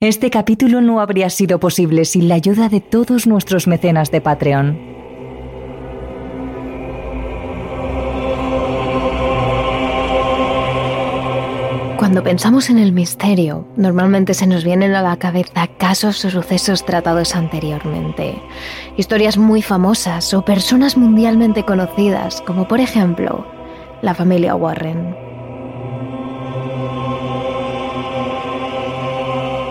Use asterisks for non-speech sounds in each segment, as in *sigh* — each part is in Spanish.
Este capítulo no habría sido posible sin la ayuda de todos nuestros mecenas de Patreon. Cuando pensamos en el misterio, normalmente se nos vienen a la cabeza casos o sucesos tratados anteriormente, historias muy famosas o personas mundialmente conocidas, como por ejemplo la familia Warren.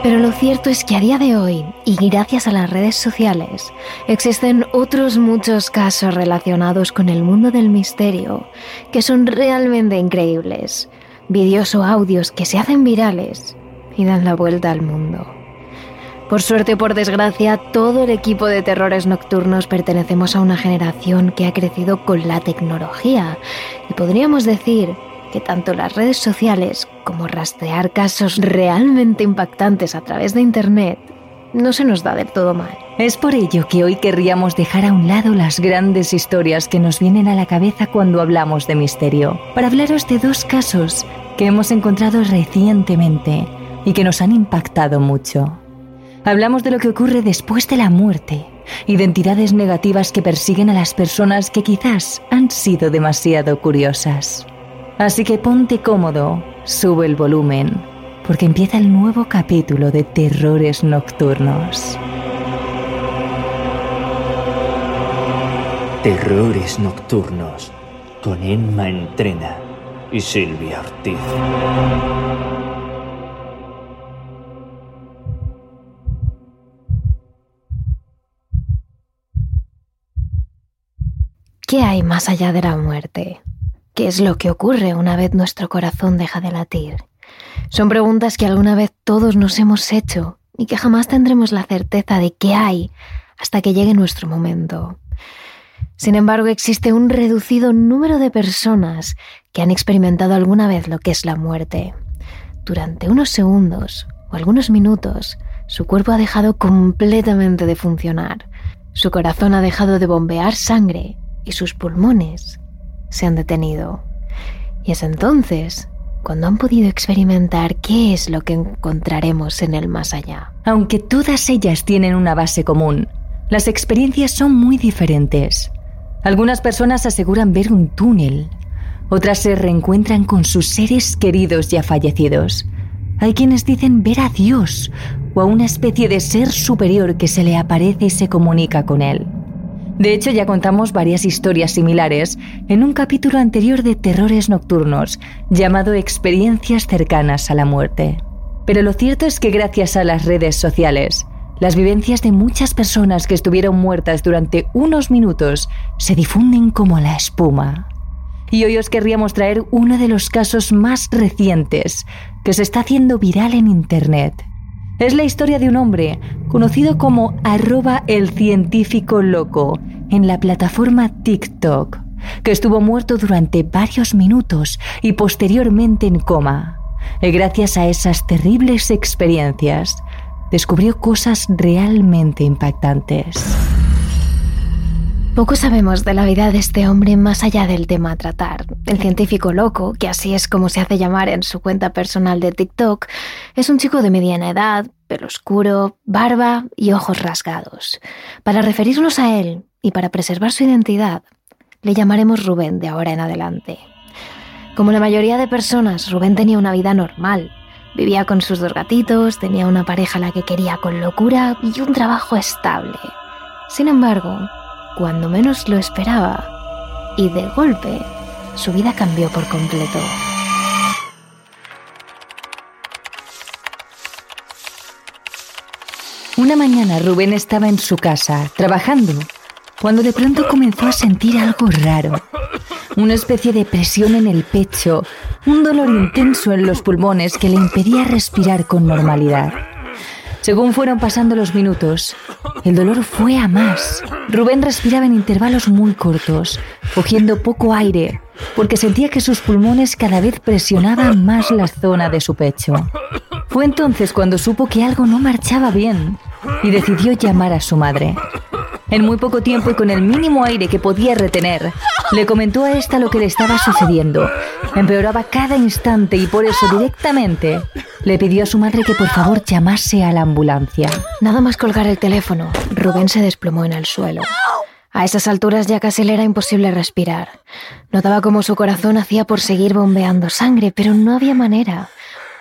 Pero lo cierto es que a día de hoy, y gracias a las redes sociales, existen otros muchos casos relacionados con el mundo del misterio que son realmente increíbles. Vídeos o audios que se hacen virales y dan la vuelta al mundo. Por suerte o por desgracia, todo el equipo de terrores nocturnos pertenecemos a una generación que ha crecido con la tecnología y podríamos decir que tanto las redes sociales como rastrear casos realmente impactantes a través de Internet no se nos da del todo mal. Es por ello que hoy querríamos dejar a un lado las grandes historias que nos vienen a la cabeza cuando hablamos de misterio, para hablaros de dos casos que hemos encontrado recientemente y que nos han impactado mucho. Hablamos de lo que ocurre después de la muerte, identidades negativas que persiguen a las personas que quizás han sido demasiado curiosas. Así que ponte cómodo, sube el volumen, porque empieza el nuevo capítulo de Terrores Nocturnos. Terrores Nocturnos con Emma Entrena y Silvia Ortiz. ¿Qué hay más allá de la muerte? ¿Qué es lo que ocurre una vez nuestro corazón deja de latir? Son preguntas que alguna vez todos nos hemos hecho y que jamás tendremos la certeza de qué hay hasta que llegue nuestro momento. Sin embargo, existe un reducido número de personas que han experimentado alguna vez lo que es la muerte. Durante unos segundos o algunos minutos, su cuerpo ha dejado completamente de funcionar. Su corazón ha dejado de bombear sangre y sus pulmones se han detenido. Y es entonces cuando han podido experimentar qué es lo que encontraremos en el más allá. Aunque todas ellas tienen una base común, las experiencias son muy diferentes. Algunas personas aseguran ver un túnel, otras se reencuentran con sus seres queridos ya fallecidos. Hay quienes dicen ver a Dios o a una especie de ser superior que se le aparece y se comunica con él. De hecho, ya contamos varias historias similares en un capítulo anterior de Terrores Nocturnos, llamado Experiencias cercanas a la muerte. Pero lo cierto es que gracias a las redes sociales, las vivencias de muchas personas que estuvieron muertas durante unos minutos se difunden como la espuma. Y hoy os querríamos traer uno de los casos más recientes que se está haciendo viral en Internet. Es la historia de un hombre conocido como arroba el científico loco en la plataforma TikTok, que estuvo muerto durante varios minutos y posteriormente en coma. Y gracias a esas terribles experiencias, descubrió cosas realmente impactantes. Poco sabemos de la vida de este hombre más allá del tema a tratar. El científico loco, que así es como se hace llamar en su cuenta personal de TikTok, es un chico de mediana edad, pelo oscuro, barba y ojos rasgados. Para referirnos a él y para preservar su identidad, le llamaremos Rubén de ahora en adelante. Como la mayoría de personas, Rubén tenía una vida normal. Vivía con sus dos gatitos, tenía una pareja la que quería con locura y un trabajo estable. Sin embargo, cuando menos lo esperaba, y de golpe, su vida cambió por completo. Una mañana Rubén estaba en su casa, trabajando, cuando de pronto comenzó a sentir algo raro. Una especie de presión en el pecho, un dolor intenso en los pulmones que le impedía respirar con normalidad. Según fueron pasando los minutos, el dolor fue a más. Rubén respiraba en intervalos muy cortos, cogiendo poco aire, porque sentía que sus pulmones cada vez presionaban más la zona de su pecho. Fue entonces cuando supo que algo no marchaba bien y decidió llamar a su madre. En muy poco tiempo y con el mínimo aire que podía retener, le comentó a esta lo que le estaba sucediendo. Empeoraba cada instante y por eso directamente le pidió a su madre que por favor llamase a la ambulancia. Nada más colgar el teléfono, Rubén se desplomó en el suelo. A esas alturas ya casi le era imposible respirar. Notaba cómo su corazón hacía por seguir bombeando sangre, pero no había manera.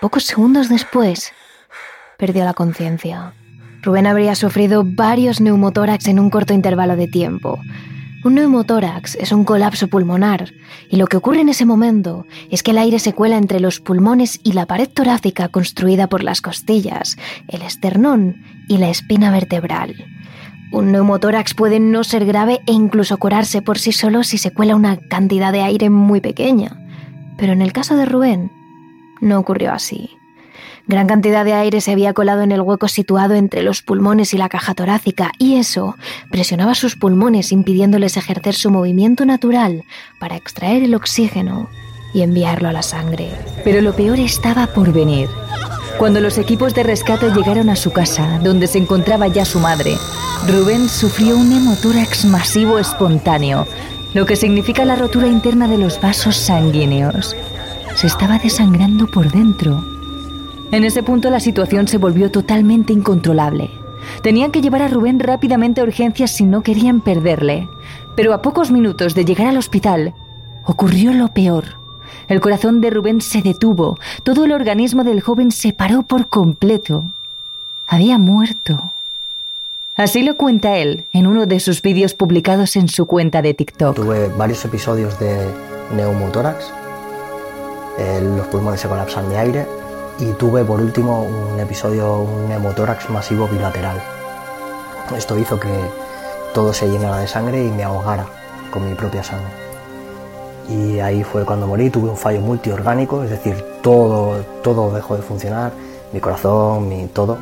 Pocos segundos después, perdió la conciencia. Rubén habría sufrido varios neumotórax en un corto intervalo de tiempo. Un neumotórax es un colapso pulmonar y lo que ocurre en ese momento es que el aire se cuela entre los pulmones y la pared torácica construida por las costillas, el esternón y la espina vertebral. Un neumotórax puede no ser grave e incluso curarse por sí solo si se cuela una cantidad de aire muy pequeña. Pero en el caso de Rubén, no ocurrió así. Gran cantidad de aire se había colado en el hueco situado entre los pulmones y la caja torácica y eso presionaba sus pulmones impidiéndoles ejercer su movimiento natural para extraer el oxígeno y enviarlo a la sangre. Pero lo peor estaba por venir. Cuando los equipos de rescate llegaron a su casa, donde se encontraba ya su madre, Rubén sufrió un hemotórax masivo espontáneo, lo que significa la rotura interna de los vasos sanguíneos. Se estaba desangrando por dentro en ese punto la situación se volvió totalmente incontrolable. Tenían que llevar a Rubén rápidamente a urgencias si no querían perderle. Pero a pocos minutos de llegar al hospital, ocurrió lo peor. El corazón de Rubén se detuvo, todo el organismo del joven se paró por completo. Había muerto. Así lo cuenta él en uno de sus vídeos publicados en su cuenta de TikTok. Tuve varios episodios de neumotórax. Eh, los pulmones se colapsan de aire y tuve por último un episodio, un hemotórax masivo bilateral. Esto hizo que todo se llenara de sangre y me ahogara con mi propia sangre. Y ahí fue cuando morí, tuve un fallo multiorgánico, es decir, todo, todo dejó de funcionar, mi corazón, mi todo.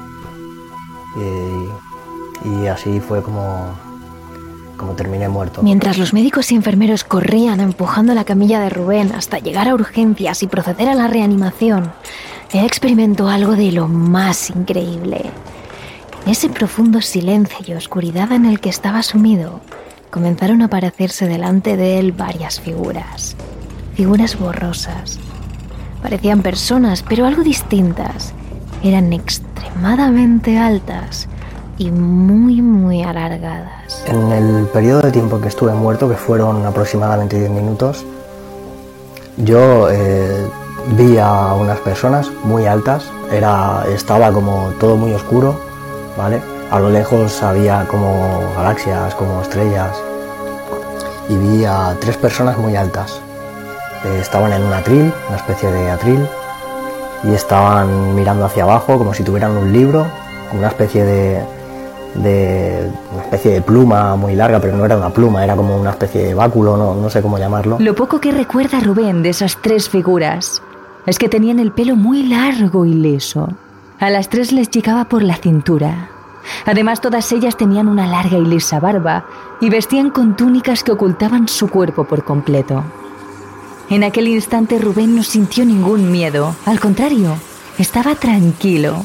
Y, y así fue como, como terminé muerto. Mientras los médicos y enfermeros corrían empujando la camilla de Rubén hasta llegar a urgencias y proceder a la reanimación, él experimentó algo de lo más increíble. En ese profundo silencio y oscuridad en el que estaba sumido, comenzaron a aparecerse delante de él varias figuras. Figuras borrosas. Parecían personas, pero algo distintas. Eran extremadamente altas y muy, muy alargadas. En el periodo de tiempo que estuve muerto, que fueron aproximadamente 10 minutos, yo eh, vi a unas personas muy altas, era, estaba como todo muy oscuro, ¿vale? A lo lejos había como galaxias, como estrellas, y vi a tres personas muy altas. Eh, estaban en un atril, una especie de atril, y estaban mirando hacia abajo como si tuvieran un libro, una especie de, de una especie de pluma muy larga, pero no era una pluma, era como una especie de báculo, no, no sé cómo llamarlo. Lo poco que recuerda Rubén de esas tres figuras es que tenían el pelo muy largo y liso. A las tres les llegaba por la cintura. Además, todas ellas tenían una larga y lisa barba y vestían con túnicas que ocultaban su cuerpo por completo. En aquel instante Rubén no sintió ningún miedo, al contrario, estaba tranquilo.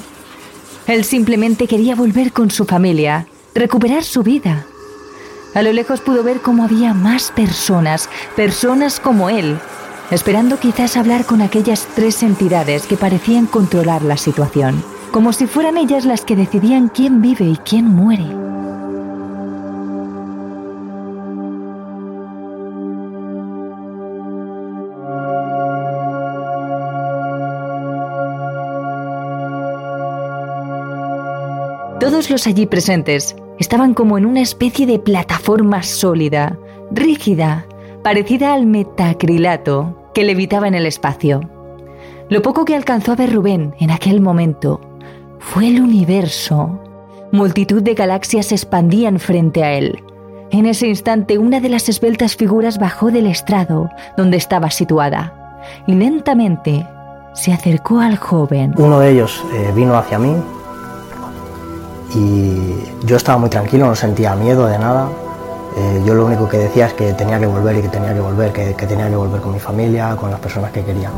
Él simplemente quería volver con su familia, recuperar su vida. A lo lejos pudo ver cómo había más personas, personas como él, esperando quizás hablar con aquellas tres entidades que parecían controlar la situación, como si fueran ellas las que decidían quién vive y quién muere. Todos los allí presentes estaban como en una especie de plataforma sólida, rígida, parecida al metacrilato que levitaba en el espacio. Lo poco que alcanzó a ver Rubén en aquel momento fue el universo. Multitud de galaxias se expandían frente a él. En ese instante una de las esbeltas figuras bajó del estrado donde estaba situada y lentamente se acercó al joven. Uno de ellos eh, vino hacia mí y yo estaba muy tranquilo, no sentía miedo de nada, eh, yo lo único que decía es que tenía que volver y que tenía que volver, que, que tenía que volver con mi familia, con las personas que quería.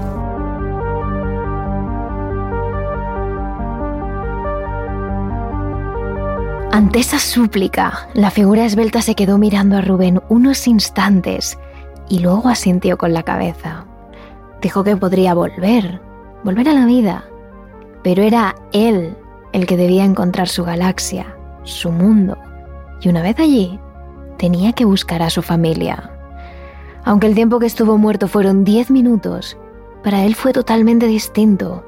Ante esa súplica, la figura esbelta se quedó mirando a Rubén unos instantes y luego asintió con la cabeza. Dijo que podría volver, volver a la vida. pero era él el que debía encontrar su galaxia, su mundo, y una vez allí, tenía que buscar a su familia. Aunque el tiempo que estuvo muerto fueron 10 minutos, para él fue totalmente distinto.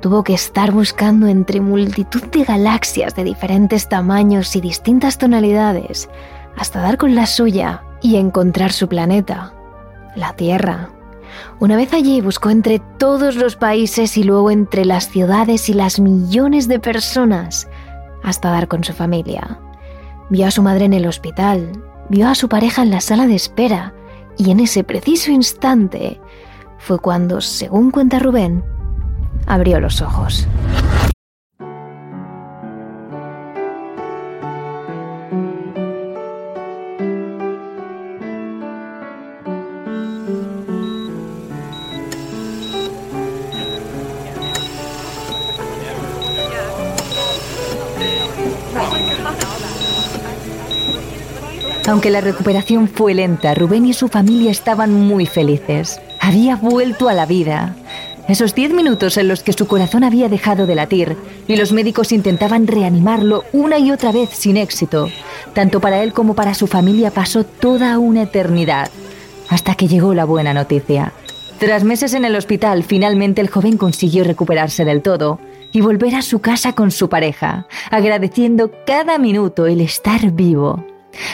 Tuvo que estar buscando entre multitud de galaxias de diferentes tamaños y distintas tonalidades, hasta dar con la suya y encontrar su planeta, la Tierra. Una vez allí buscó entre todos los países y luego entre las ciudades y las millones de personas hasta dar con su familia. Vio a su madre en el hospital, vio a su pareja en la sala de espera y en ese preciso instante fue cuando, según cuenta Rubén, abrió los ojos. Aunque la recuperación fue lenta, Rubén y su familia estaban muy felices. Había vuelto a la vida. Esos diez minutos en los que su corazón había dejado de latir y los médicos intentaban reanimarlo una y otra vez sin éxito, tanto para él como para su familia pasó toda una eternidad, hasta que llegó la buena noticia. Tras meses en el hospital, finalmente el joven consiguió recuperarse del todo y volver a su casa con su pareja, agradeciendo cada minuto el estar vivo.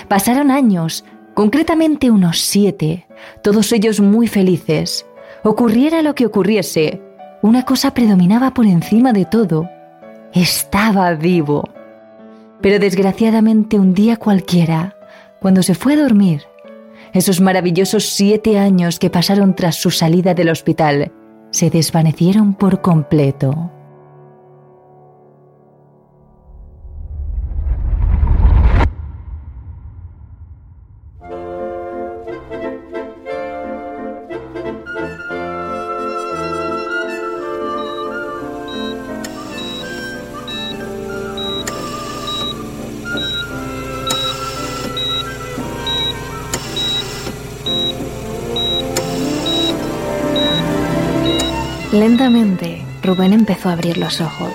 Pasaron años, concretamente unos siete, todos ellos muy felices. Ocurriera lo que ocurriese, una cosa predominaba por encima de todo. Estaba vivo. Pero desgraciadamente un día cualquiera, cuando se fue a dormir, esos maravillosos siete años que pasaron tras su salida del hospital se desvanecieron por completo. Lentamente, Rubén empezó a abrir los ojos.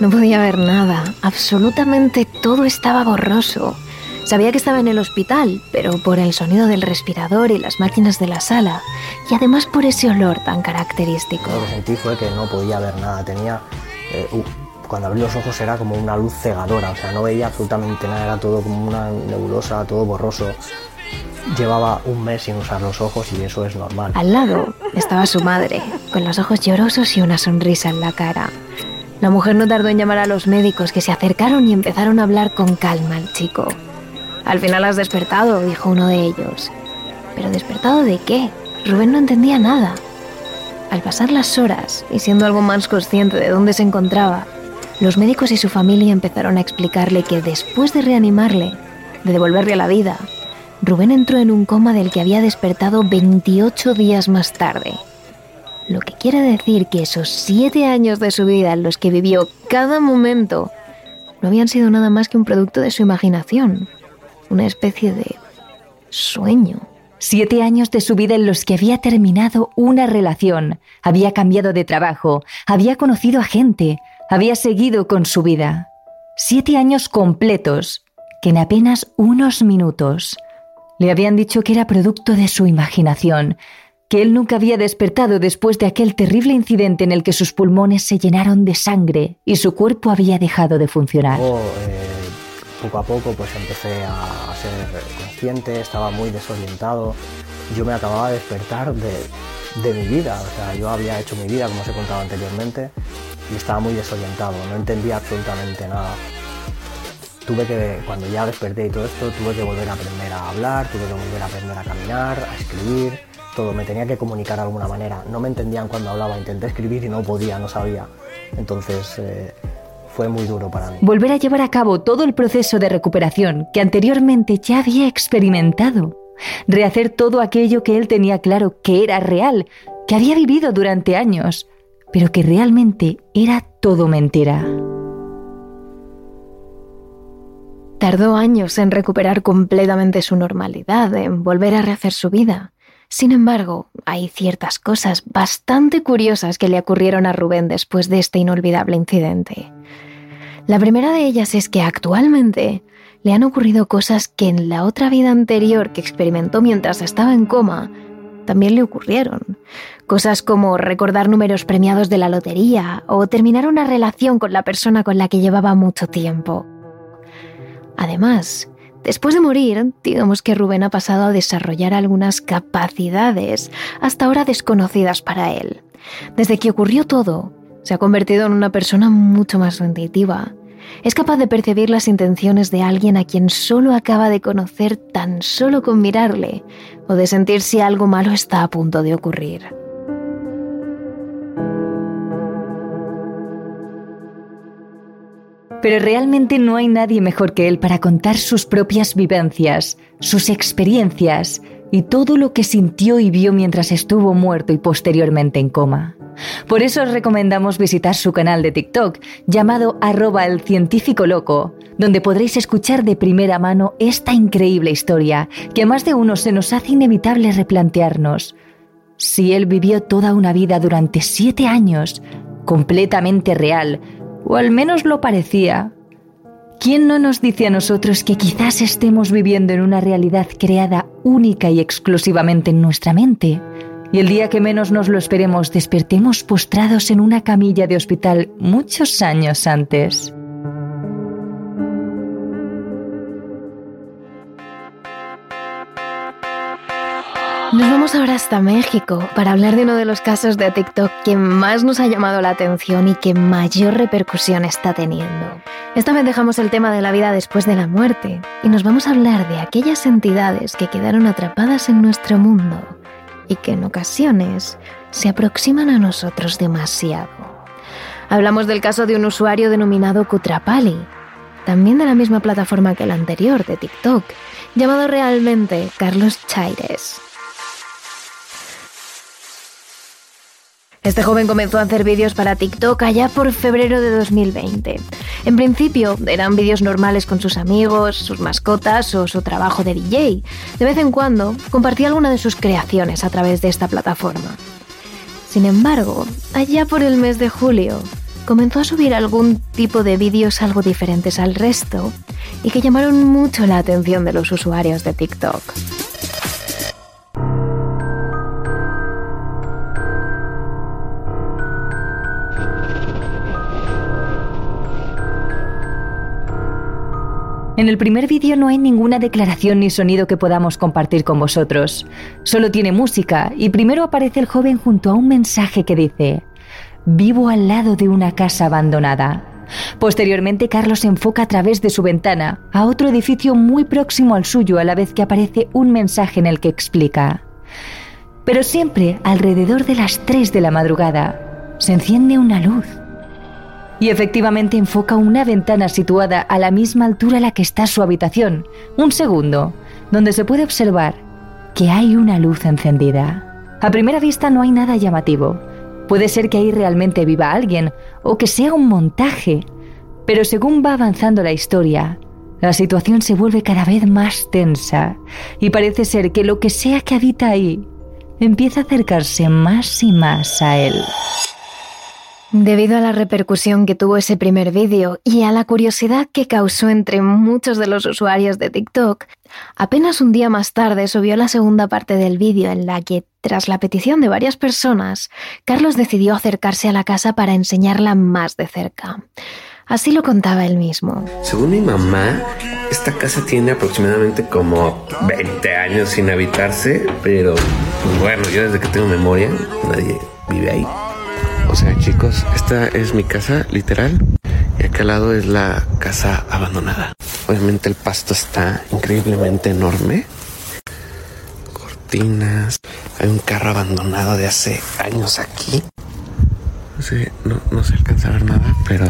No podía ver nada, absolutamente todo estaba borroso. Sabía que estaba en el hospital, pero por el sonido del respirador y las máquinas de la sala, y además por ese olor tan característico. Lo que sentí fue que no podía ver nada, tenía... Eh, uh, cuando abrí los ojos era como una luz cegadora, o sea, no veía absolutamente nada, era todo como una nebulosa, todo borroso. Llevaba un mes sin usar los ojos y eso es normal. Al lado estaba su madre, con los ojos llorosos y una sonrisa en la cara. La mujer no tardó en llamar a los médicos que se acercaron y empezaron a hablar con calma al chico. Al final has despertado, dijo uno de ellos. ¿Pero despertado de qué? Rubén no entendía nada. Al pasar las horas y siendo algo más consciente de dónde se encontraba, los médicos y su familia empezaron a explicarle que después de reanimarle, de devolverle a la vida, Rubén entró en un coma del que había despertado 28 días más tarde. Lo que quiere decir que esos siete años de su vida en los que vivió cada momento no habían sido nada más que un producto de su imaginación, una especie de sueño. Siete años de su vida en los que había terminado una relación, había cambiado de trabajo, había conocido a gente, había seguido con su vida. Siete años completos, que en apenas unos minutos le habían dicho que era producto de su imaginación, que él nunca había despertado después de aquel terrible incidente en el que sus pulmones se llenaron de sangre y su cuerpo había dejado de funcionar. Luego, eh, poco a poco pues empecé a ser consciente, estaba muy desorientado. Yo me acababa de despertar de, de mi vida, o sea, yo había hecho mi vida como os he contado anteriormente y estaba muy desorientado, no entendía absolutamente nada tuve que, cuando ya desperté y todo esto, tuve que volver a aprender a hablar, tuve que volver a aprender a caminar, a escribir, todo, me tenía que comunicar de alguna manera. No me entendían cuando hablaba, intenté escribir y no podía, no sabía. Entonces eh, fue muy duro para mí. Volver a llevar a cabo todo el proceso de recuperación que anteriormente ya había experimentado. Rehacer todo aquello que él tenía claro que era real, que había vivido durante años, pero que realmente era todo mentira. Tardó años en recuperar completamente su normalidad, en volver a rehacer su vida. Sin embargo, hay ciertas cosas bastante curiosas que le ocurrieron a Rubén después de este inolvidable incidente. La primera de ellas es que actualmente le han ocurrido cosas que en la otra vida anterior que experimentó mientras estaba en coma también le ocurrieron. Cosas como recordar números premiados de la lotería o terminar una relación con la persona con la que llevaba mucho tiempo. Además, después de morir, digamos que Rubén ha pasado a desarrollar algunas capacidades hasta ahora desconocidas para él. Desde que ocurrió todo, se ha convertido en una persona mucho más intuitiva es capaz de percibir las intenciones de alguien a quien solo acaba de conocer tan solo con mirarle, o de sentir si algo malo está a punto de ocurrir. Pero realmente no hay nadie mejor que él para contar sus propias vivencias, sus experiencias y todo lo que sintió y vio mientras estuvo muerto y posteriormente en coma. Por eso os recomendamos visitar su canal de TikTok llamado arroba el científico loco, donde podréis escuchar de primera mano esta increíble historia que a más de uno se nos hace inevitable replantearnos. Si él vivió toda una vida durante siete años, completamente real, o al menos lo parecía, ¿quién no nos dice a nosotros que quizás estemos viviendo en una realidad creada única y exclusivamente en nuestra mente? y el día que menos nos lo esperemos despertemos postrados en una camilla de hospital muchos años antes. Nos vamos ahora hasta México para hablar de uno de los casos de TikTok que más nos ha llamado la atención y que mayor repercusión está teniendo. Esta vez dejamos el tema de la vida después de la muerte y nos vamos a hablar de aquellas entidades que quedaron atrapadas en nuestro mundo y que en ocasiones se aproximan a nosotros demasiado. Hablamos del caso de un usuario denominado Kutrapali, también de la misma plataforma que el anterior, de TikTok, llamado realmente Carlos Chaires. Este joven comenzó a hacer vídeos para TikTok allá por febrero de 2020. En principio eran vídeos normales con sus amigos, sus mascotas o su trabajo de DJ. De vez en cuando compartía alguna de sus creaciones a través de esta plataforma. Sin embargo, allá por el mes de julio, comenzó a subir algún tipo de vídeos algo diferentes al resto y que llamaron mucho la atención de los usuarios de TikTok. En el primer vídeo no hay ninguna declaración ni sonido que podamos compartir con vosotros. Solo tiene música y primero aparece el joven junto a un mensaje que dice, Vivo al lado de una casa abandonada. Posteriormente, Carlos se enfoca a través de su ventana a otro edificio muy próximo al suyo a la vez que aparece un mensaje en el que explica. Pero siempre alrededor de las 3 de la madrugada se enciende una luz y efectivamente enfoca una ventana situada a la misma altura a la que está su habitación, un segundo, donde se puede observar que hay una luz encendida. A primera vista no hay nada llamativo. Puede ser que ahí realmente viva alguien o que sea un montaje, pero según va avanzando la historia, la situación se vuelve cada vez más tensa y parece ser que lo que sea que habita ahí empieza a acercarse más y más a él. Debido a la repercusión que tuvo ese primer vídeo y a la curiosidad que causó entre muchos de los usuarios de TikTok, apenas un día más tarde subió la segunda parte del vídeo en la que, tras la petición de varias personas, Carlos decidió acercarse a la casa para enseñarla más de cerca. Así lo contaba él mismo. Según mi mamá, esta casa tiene aproximadamente como 20 años sin habitarse, pero pues bueno, yo desde que tengo memoria, nadie vive ahí. O sea, chicos, esta es mi casa, literal. Y acá al lado es la casa abandonada. Obviamente el pasto está increíblemente enorme. Cortinas. Hay un carro abandonado de hace años aquí. No sé, no, no se alcanza a ver nada, pero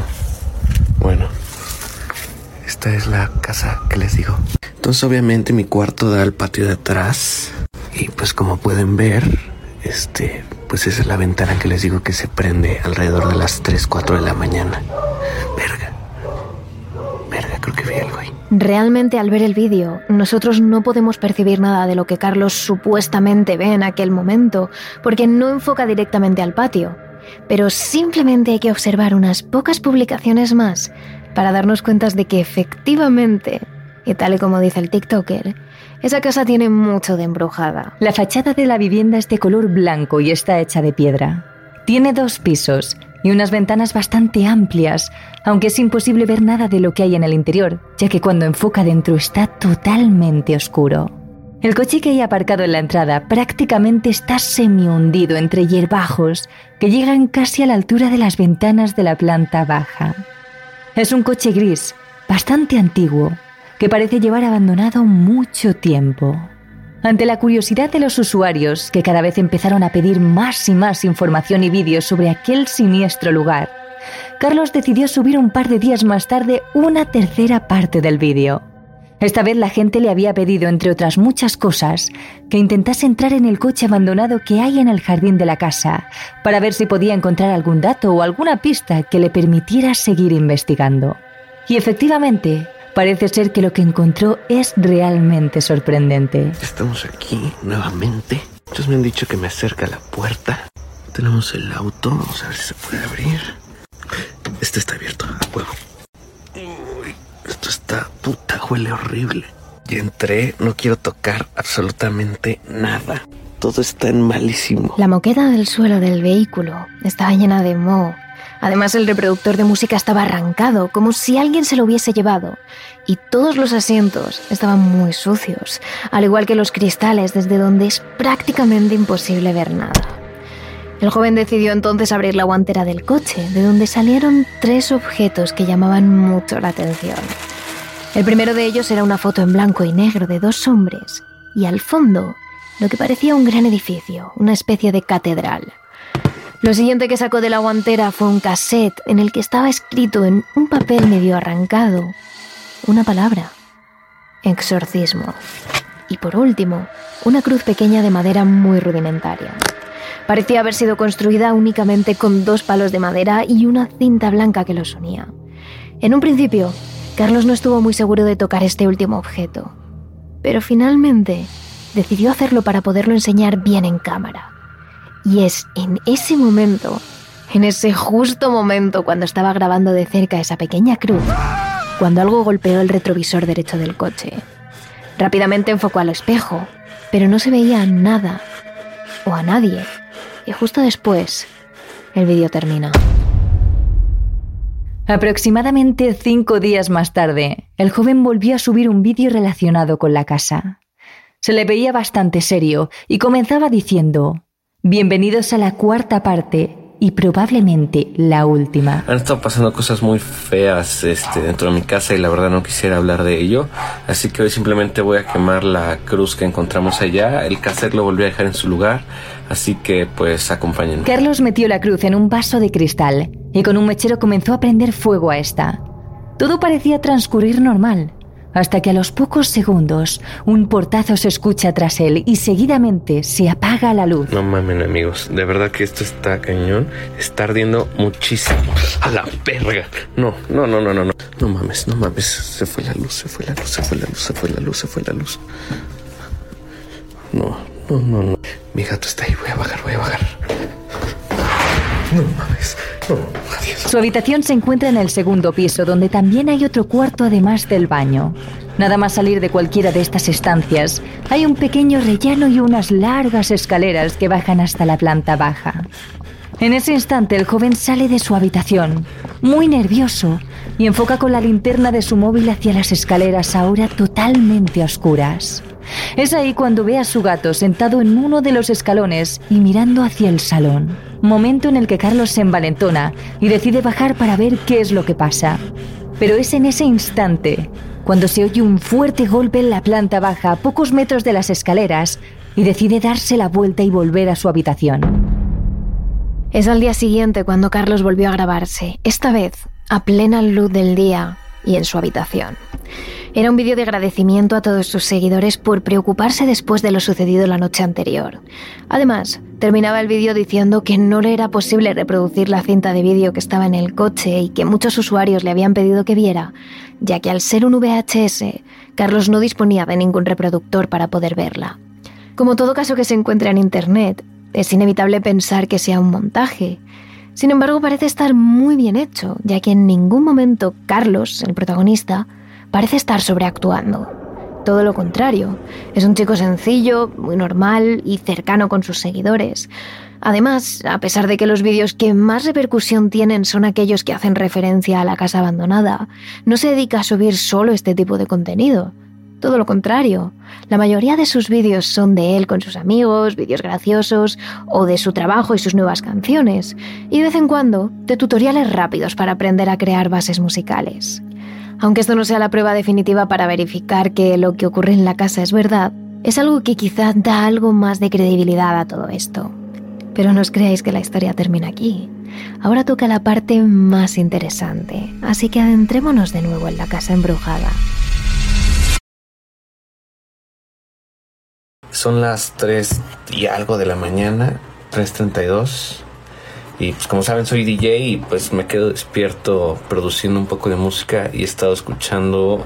bueno. Esta es la casa que les digo. Entonces obviamente mi cuarto da al patio de atrás. Y pues como pueden ver, este, pues esa es la ventana que les digo que se prende alrededor de las 3, 4 de la mañana. Verga. Verga, creo que vi algo ahí. Realmente al ver el vídeo, nosotros no podemos percibir nada de lo que Carlos supuestamente ve en aquel momento, porque no enfoca directamente al patio. Pero simplemente hay que observar unas pocas publicaciones más para darnos cuenta de que efectivamente, y tal y como dice el TikToker, esa casa tiene mucho de embrujada. La fachada de la vivienda es de color blanco y está hecha de piedra. Tiene dos pisos y unas ventanas bastante amplias, aunque es imposible ver nada de lo que hay en el interior, ya que cuando enfoca dentro está totalmente oscuro. El coche que hay aparcado en la entrada prácticamente está semi hundido entre hierbajos que llegan casi a la altura de las ventanas de la planta baja. Es un coche gris, bastante antiguo, que parece llevar abandonado mucho tiempo. Ante la curiosidad de los usuarios, que cada vez empezaron a pedir más y más información y vídeos sobre aquel siniestro lugar, Carlos decidió subir un par de días más tarde una tercera parte del vídeo. Esta vez la gente le había pedido, entre otras muchas cosas, que intentase entrar en el coche abandonado que hay en el jardín de la casa, para ver si podía encontrar algún dato o alguna pista que le permitiera seguir investigando. Y efectivamente, Parece ser que lo que encontró es realmente sorprendente. Estamos aquí nuevamente. Muchos me han dicho que me acerca a la puerta. Tenemos el auto. Vamos a ver si se puede abrir. Este está abierto a huevo. Uy, esto está puta, huele horrible. Y entré, no quiero tocar absolutamente nada. Todo está en malísimo. La moqueta del suelo del vehículo estaba llena de moho Además, el reproductor de música estaba arrancado, como si alguien se lo hubiese llevado, y todos los asientos estaban muy sucios, al igual que los cristales, desde donde es prácticamente imposible ver nada. El joven decidió entonces abrir la guantera del coche, de donde salieron tres objetos que llamaban mucho la atención. El primero de ellos era una foto en blanco y negro de dos hombres, y al fondo, lo que parecía un gran edificio, una especie de catedral. Lo siguiente que sacó de la guantera fue un cassette en el que estaba escrito en un papel medio arrancado una palabra, exorcismo. Y por último, una cruz pequeña de madera muy rudimentaria. Parecía haber sido construida únicamente con dos palos de madera y una cinta blanca que los unía. En un principio, Carlos no estuvo muy seguro de tocar este último objeto, pero finalmente decidió hacerlo para poderlo enseñar bien en cámara. Y es en ese momento, en ese justo momento cuando estaba grabando de cerca esa pequeña cruz, cuando algo golpeó el retrovisor derecho del coche. Rápidamente enfocó al espejo, pero no se veía nada o a nadie. Y justo después, el vídeo termina. Aproximadamente cinco días más tarde, el joven volvió a subir un vídeo relacionado con la casa. Se le veía bastante serio y comenzaba diciendo, Bienvenidos a la cuarta parte y probablemente la última. Han estado pasando cosas muy feas este, dentro de mi casa y la verdad no quisiera hablar de ello. Así que hoy simplemente voy a quemar la cruz que encontramos allá. El cassette lo volví a dejar en su lugar. Así que pues acompáñenme. Carlos metió la cruz en un vaso de cristal y con un mechero comenzó a prender fuego a esta. Todo parecía transcurrir normal hasta que a los pocos segundos un portazo se escucha tras él y seguidamente se apaga la luz. No mamen amigos, de verdad que esto está cañón, está ardiendo muchísimo. A la verga. No, no, no, no, no, no. No mames, no mames, se fue la luz, se fue la luz, se fue la luz, se fue la luz, se fue la luz. No, no, no, no. Mi gato está ahí, voy a bajar, voy a bajar. No mames. Su habitación se encuentra en el segundo piso, donde también hay otro cuarto además del baño. Nada más salir de cualquiera de estas estancias, hay un pequeño rellano y unas largas escaleras que bajan hasta la planta baja. En ese instante el joven sale de su habitación, muy nervioso, y enfoca con la linterna de su móvil hacia las escaleras ahora totalmente oscuras. Es ahí cuando ve a su gato sentado en uno de los escalones y mirando hacia el salón. Momento en el que Carlos se envalentona y decide bajar para ver qué es lo que pasa. Pero es en ese instante cuando se oye un fuerte golpe en la planta baja a pocos metros de las escaleras y decide darse la vuelta y volver a su habitación. Es al día siguiente cuando Carlos volvió a grabarse, esta vez a plena luz del día y en su habitación. Era un vídeo de agradecimiento a todos sus seguidores por preocuparse después de lo sucedido la noche anterior. Además, terminaba el vídeo diciendo que no le era posible reproducir la cinta de vídeo que estaba en el coche y que muchos usuarios le habían pedido que viera, ya que al ser un VHS, Carlos no disponía de ningún reproductor para poder verla. Como todo caso que se encuentra en Internet, es inevitable pensar que sea un montaje. Sin embargo, parece estar muy bien hecho, ya que en ningún momento Carlos, el protagonista, parece estar sobreactuando. Todo lo contrario, es un chico sencillo, muy normal y cercano con sus seguidores. Además, a pesar de que los vídeos que más repercusión tienen son aquellos que hacen referencia a la casa abandonada, no se dedica a subir solo este tipo de contenido. Todo lo contrario, la mayoría de sus vídeos son de él con sus amigos, vídeos graciosos o de su trabajo y sus nuevas canciones, y de vez en cuando de tutoriales rápidos para aprender a crear bases musicales. Aunque esto no sea la prueba definitiva para verificar que lo que ocurre en la casa es verdad, es algo que quizá da algo más de credibilidad a todo esto. Pero no os creáis que la historia termina aquí. Ahora toca la parte más interesante, así que adentrémonos de nuevo en la casa embrujada. Son las 3 y algo de la mañana, 3.32. Y pues como saben soy DJ y pues me quedo despierto produciendo un poco de música y he estado escuchando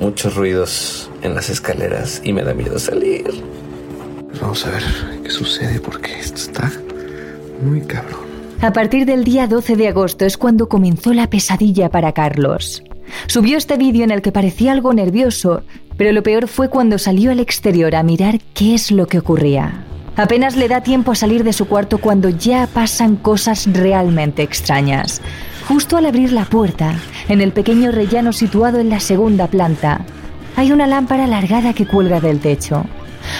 muchos ruidos en las escaleras y me da miedo salir. Pues vamos a ver qué sucede porque esto está muy cabrón. A partir del día 12 de agosto es cuando comenzó la pesadilla para Carlos. Subió este vídeo en el que parecía algo nervioso, pero lo peor fue cuando salió al exterior a mirar qué es lo que ocurría. Apenas le da tiempo a salir de su cuarto cuando ya pasan cosas realmente extrañas. Justo al abrir la puerta, en el pequeño rellano situado en la segunda planta, hay una lámpara alargada que cuelga del techo.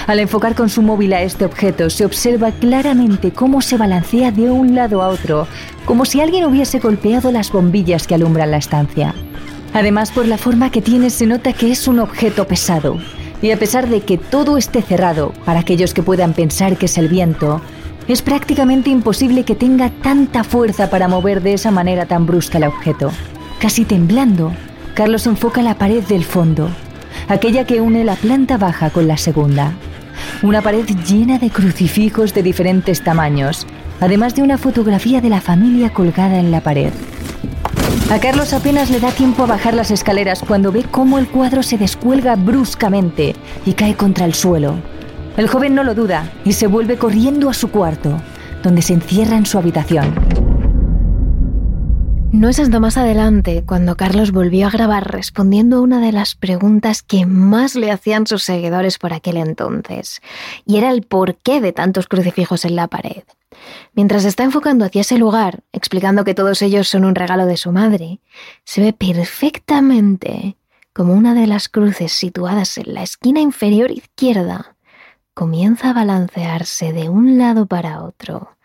Al enfocar con su móvil a este objeto, se observa claramente cómo se balancea de un lado a otro, como si alguien hubiese golpeado las bombillas que alumbran la estancia. Además, por la forma que tiene, se nota que es un objeto pesado, y a pesar de que todo esté cerrado, para aquellos que puedan pensar que es el viento, es prácticamente imposible que tenga tanta fuerza para mover de esa manera tan brusca el objeto. Casi temblando, Carlos enfoca la pared del fondo, aquella que une la planta baja con la segunda. Una pared llena de crucifijos de diferentes tamaños, además de una fotografía de la familia colgada en la pared. A Carlos apenas le da tiempo a bajar las escaleras cuando ve cómo el cuadro se descuelga bruscamente y cae contra el suelo. El joven no lo duda y se vuelve corriendo a su cuarto, donde se encierra en su habitación. No es hasta más adelante cuando Carlos volvió a grabar respondiendo a una de las preguntas que más le hacían sus seguidores por aquel entonces, y era el porqué de tantos crucifijos en la pared. Mientras está enfocando hacia ese lugar, explicando que todos ellos son un regalo de su madre, se ve perfectamente como una de las cruces situadas en la esquina inferior izquierda comienza a balancearse de un lado para otro.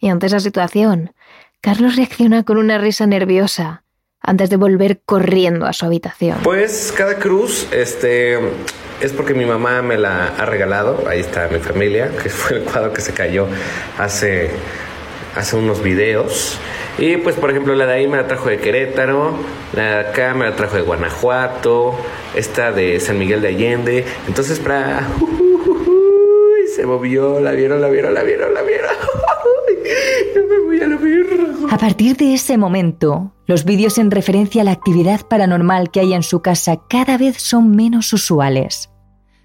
Y ante esa situación, Carlos reacciona con una risa nerviosa antes de volver corriendo a su habitación. Pues cada cruz, este, es porque mi mamá me la ha regalado. Ahí está mi familia, que fue el cuadro que se cayó hace, hace unos videos. Y pues, por ejemplo, la de ahí me la trajo de Querétaro, la de acá me la trajo de Guanajuato, esta de San Miguel de Allende. Entonces, para. se movió, la vieron, la vieron, la vieron, la vieron. Me voy a la A partir de ese momento, los vídeos en referencia a la actividad paranormal que hay en su casa cada vez son menos usuales.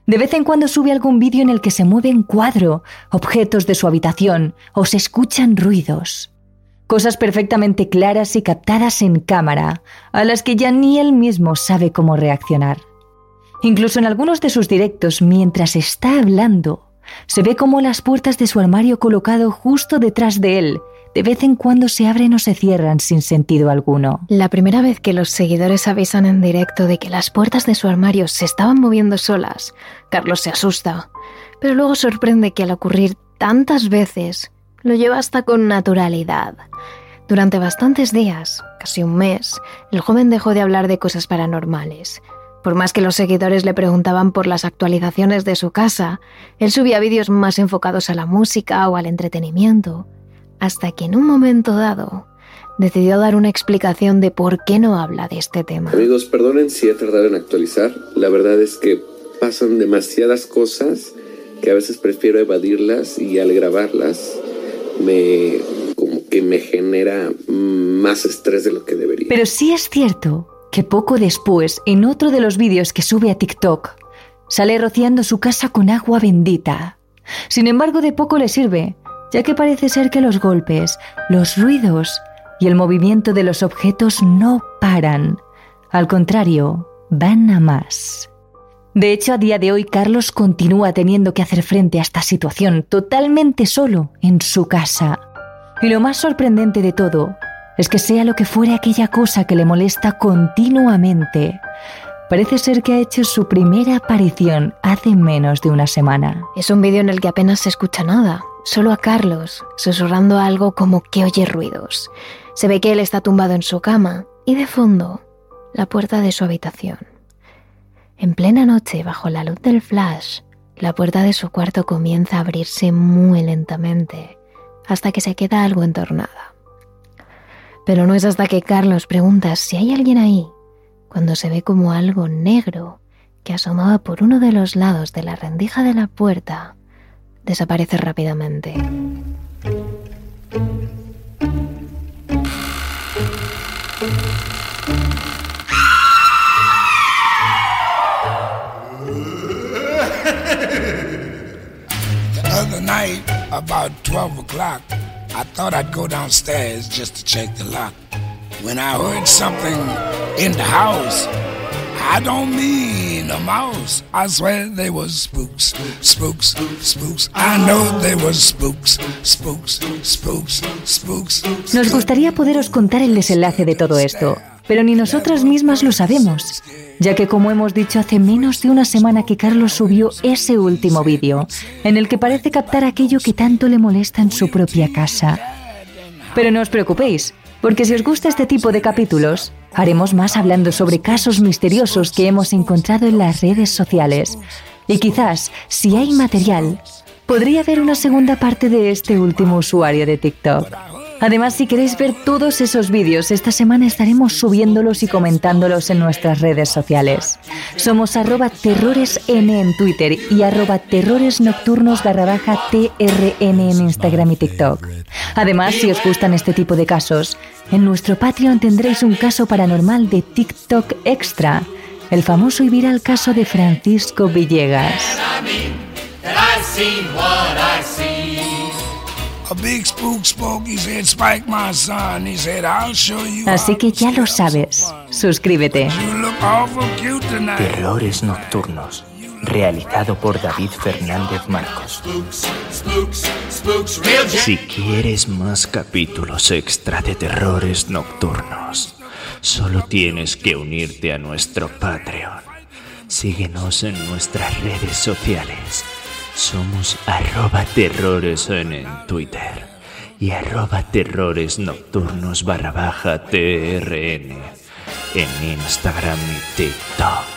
De vez en cuando sube algún vídeo en el que se mueven cuadro, objetos de su habitación o se escuchan ruidos. Cosas perfectamente claras y captadas en cámara, a las que ya ni él mismo sabe cómo reaccionar. Incluso en algunos de sus directos, mientras está hablando, se ve como las puertas de su armario colocado justo detrás de él de vez en cuando se abren o se cierran sin sentido alguno. La primera vez que los seguidores avisan en directo de que las puertas de su armario se estaban moviendo solas, Carlos se asusta, pero luego sorprende que al ocurrir tantas veces, lo lleva hasta con naturalidad. Durante bastantes días, casi un mes, el joven dejó de hablar de cosas paranormales por más que los seguidores le preguntaban por las actualizaciones de su casa, él subía vídeos más enfocados a la música o al entretenimiento, hasta que en un momento dado decidió dar una explicación de por qué no habla de este tema. Amigos, perdonen si he tardado en actualizar. La verdad es que pasan demasiadas cosas que a veces prefiero evadirlas y al grabarlas me como que me genera más estrés de lo que debería. Pero sí es cierto que poco después, en otro de los vídeos que sube a TikTok, sale rociando su casa con agua bendita. Sin embargo, de poco le sirve, ya que parece ser que los golpes, los ruidos y el movimiento de los objetos no paran. Al contrario, van a más. De hecho, a día de hoy Carlos continúa teniendo que hacer frente a esta situación totalmente solo en su casa. Y lo más sorprendente de todo es que sea lo que fuere aquella cosa que le molesta continuamente, parece ser que ha hecho su primera aparición hace menos de una semana. Es un vídeo en el que apenas se escucha nada, solo a Carlos, susurrando algo como que oye ruidos. Se ve que él está tumbado en su cama y de fondo, la puerta de su habitación. En plena noche, bajo la luz del flash, la puerta de su cuarto comienza a abrirse muy lentamente, hasta que se queda algo entornada. Pero no es hasta que Carlos pregunta si hay alguien ahí, cuando se ve como algo negro que asomaba por uno de los lados de la rendija de la puerta, desaparece rápidamente. *laughs* other night, about 12 o'clock, I thought I'd go downstairs just to check the lock. When I heard something in the house, I don't mean a mouse. I swear they was spooks, spooks, spooks. I know they was spooks, spooks, spooks, spooks. Nos gustaría poderos contar el desenlace de todo esto, pero ni nosotras mismas lo sabemos, ya que como hemos dicho hace menos de una semana que Carlos subió ese último vídeo, en el que parece captar aquello que tanto le molesta en su propia casa. Pero no os preocupéis, porque si os gusta este tipo de capítulos, haremos más hablando sobre casos misteriosos que hemos encontrado en las redes sociales. Y quizás, si hay material, podría haber una segunda parte de este último usuario de TikTok. Además, si queréis ver todos esos vídeos, esta semana estaremos subiéndolos y comentándolos en nuestras redes sociales. Somos arroba terroresn en Twitter y arroba terroresnocturnos barra baja trn en Instagram y TikTok. Además, si os gustan este tipo de casos, en nuestro Patreon tendréis un caso paranormal de TikTok Extra, el famoso y viral caso de Francisco Villegas. Así que ya lo sabes. Suscríbete. Terrores Nocturnos. Realizado por David Fernández Marcos. Si quieres más capítulos extra de Terrores Nocturnos, solo tienes que unirte a nuestro Patreon. Síguenos en nuestras redes sociales somos arroba terrores en, Twitter y arroba terrores nocturnos barra baja TRN en Instagram y TikTok.